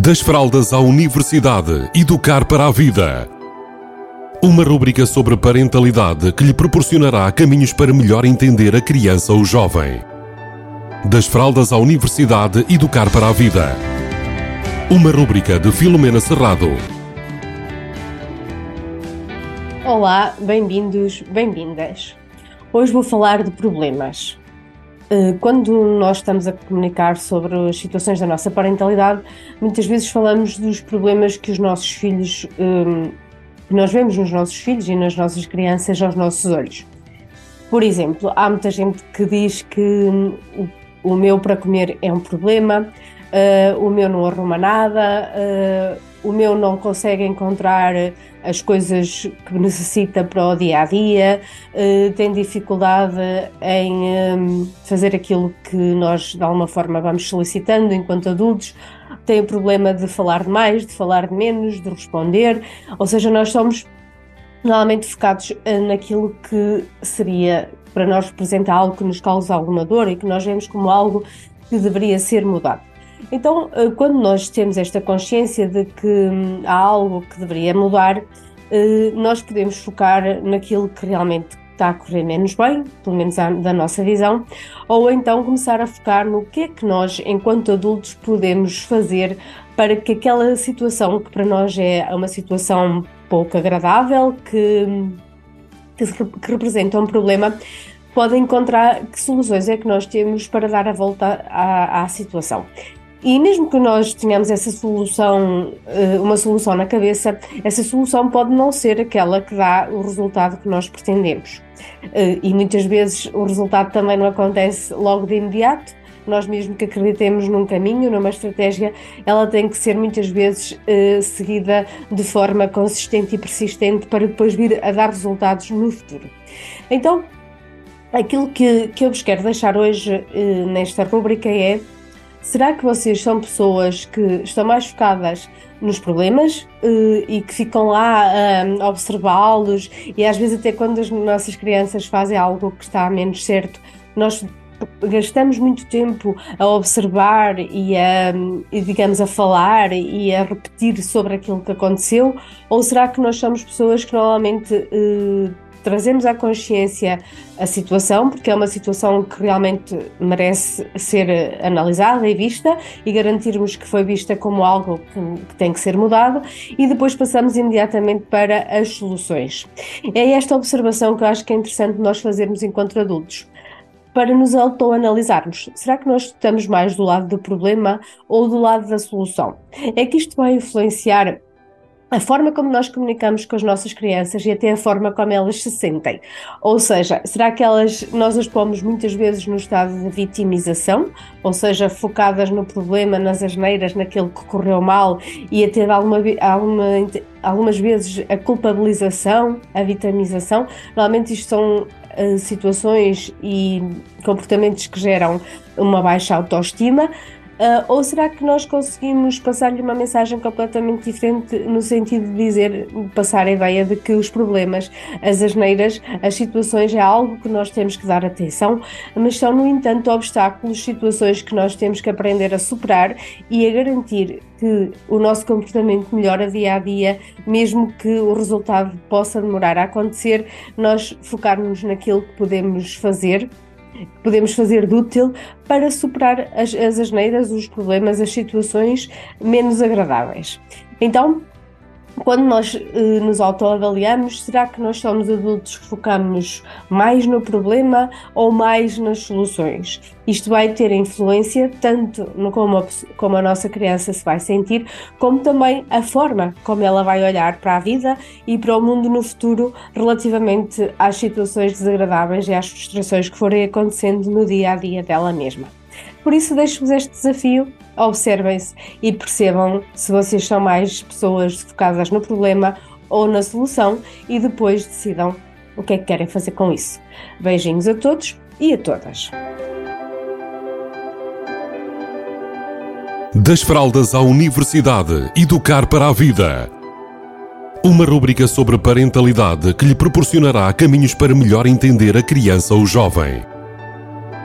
Das fraldas à universidade, educar para a vida. Uma rúbrica sobre parentalidade que lhe proporcionará caminhos para melhor entender a criança ou jovem. Das fraldas à universidade, educar para a vida. Uma rúbrica de Filomena Serrado. Olá, bem-vindos, bem-vindas. Hoje vou falar de problemas. Eh, quando nós estamos a comunicar sobre as situações da nossa parentalidade, muitas vezes falamos dos problemas que os nossos filhos, ehm, que nós vemos nos nossos filhos e nas nossas crianças aos nossos olhos. Por exemplo, há muita gente que diz que o, o meu para comer é um problema, uh, o meu não arruma nada, uh, o meu não consegue encontrar as coisas que necessita para o dia a dia, uh, tem dificuldade em um, fazer aquilo que nós de alguma forma vamos solicitando enquanto adultos, tem o problema de falar demais, de falar de menos, de responder, ou seja, nós somos normalmente focados naquilo que seria para nós representar algo que nos causa alguma dor e que nós vemos como algo que deveria ser mudado. Então, eh, quando nós temos esta consciência de que hum, há algo que deveria mudar, eh, nós podemos focar naquilo que realmente está a correr menos bem, pelo menos da nossa visão, ou então começar a focar no que é que nós, enquanto adultos, podemos fazer para que aquela situação que para nós é uma situação pouco agradável, que, hum, que, representa um problema, pode encontrar que soluções é que nós temos para dar a volta à, à situação. E mesmo que nós tenhamos essa solução, eh, uma solução na cabeça, essa solução pode não ser aquela que dá o resultado que nós pretendemos. Eh, e muitas vezes o resultado também não acontece logo de imediato. Nós mesmo que acreditemos num caminho, numa estratégia, ela tem que ser muitas vezes eh, seguida de forma consistente e persistente para depois vir a dar resultados no futuro. Então, aquilo que, que eu vos quero deixar hoje nesta rubrica é Será que vocês são pessoas que estão mais focadas nos problemas uh, e que ficam lá uh, a observá-los e às vezes até quando as nossas crianças fazem algo que está menos certo, nós gastamos muito tempo a observar e a, e, digamos, a falar e a repetir sobre aquilo que aconteceu? Ou será que nós somos pessoas que normalmente trazemos à consciência a situação, porque é uma situação que realmente merece ser analisada e vista e garantirmos que foi vista como algo que, que tem que ser mudado e depois passamos imediatamente para as soluções. É esta observação que eu acho que é interessante nós fazermos enquanto adultos para nos autoanalisarmos. Será que nós estamos mais do lado do problema ou do lado da solução? É que isto vai influenciar a forma como nós comunicamos com as nossas crianças e até a forma como elas se sentem. Ou seja, será que elas, nós as pomos muitas vezes no estado de vitimização, ou seja, focadas no problema, nas asneiras, naquilo que correu mal e até alguma, alguma, algumas vezes a culpabilização, a vitimização. Normalmente isto são uh, situações e comportamentos que geram uma baixa autoestima Uh, ou será que nós conseguimos passar-lhe uma mensagem completamente diferente no sentido de dizer, passar a ideia de que os problemas, as asneiras, as situações é algo que nós temos que dar atenção, mas são, no entanto, obstáculos, situações que nós temos que aprender a superar e a garantir que o nosso comportamento melhora dia a dia, mesmo que o resultado possa demorar a acontecer, nós focarmos naquilo que podemos fazer podemos fazer de útil para superar as, as asneiras, os problemas, as situações menos agradáveis. Então, quando nós eh, nos autoavaliamos, será que nós somos adultos que focamos mais no problema ou mais nas soluções? Isto vai ter influência tanto no como a, como a nossa criança se vai sentir, como também a forma como ela vai olhar para a vida e para o mundo no futuro relativamente às situações desagradáveis e às frustrações que forem acontecendo no dia a dia dela mesma. Por isso, deixo-vos este desafio observem-se e percebam se vocês são mais pessoas focadas no problema ou na solução e depois decidam o que é que querem fazer com isso. Beijinhos a todos e a todas. Das fraldas à universidade, educar para a vida. Uma rubrica sobre parentalidade que lhe proporcionará caminhos para melhor entender a criança ou jovem.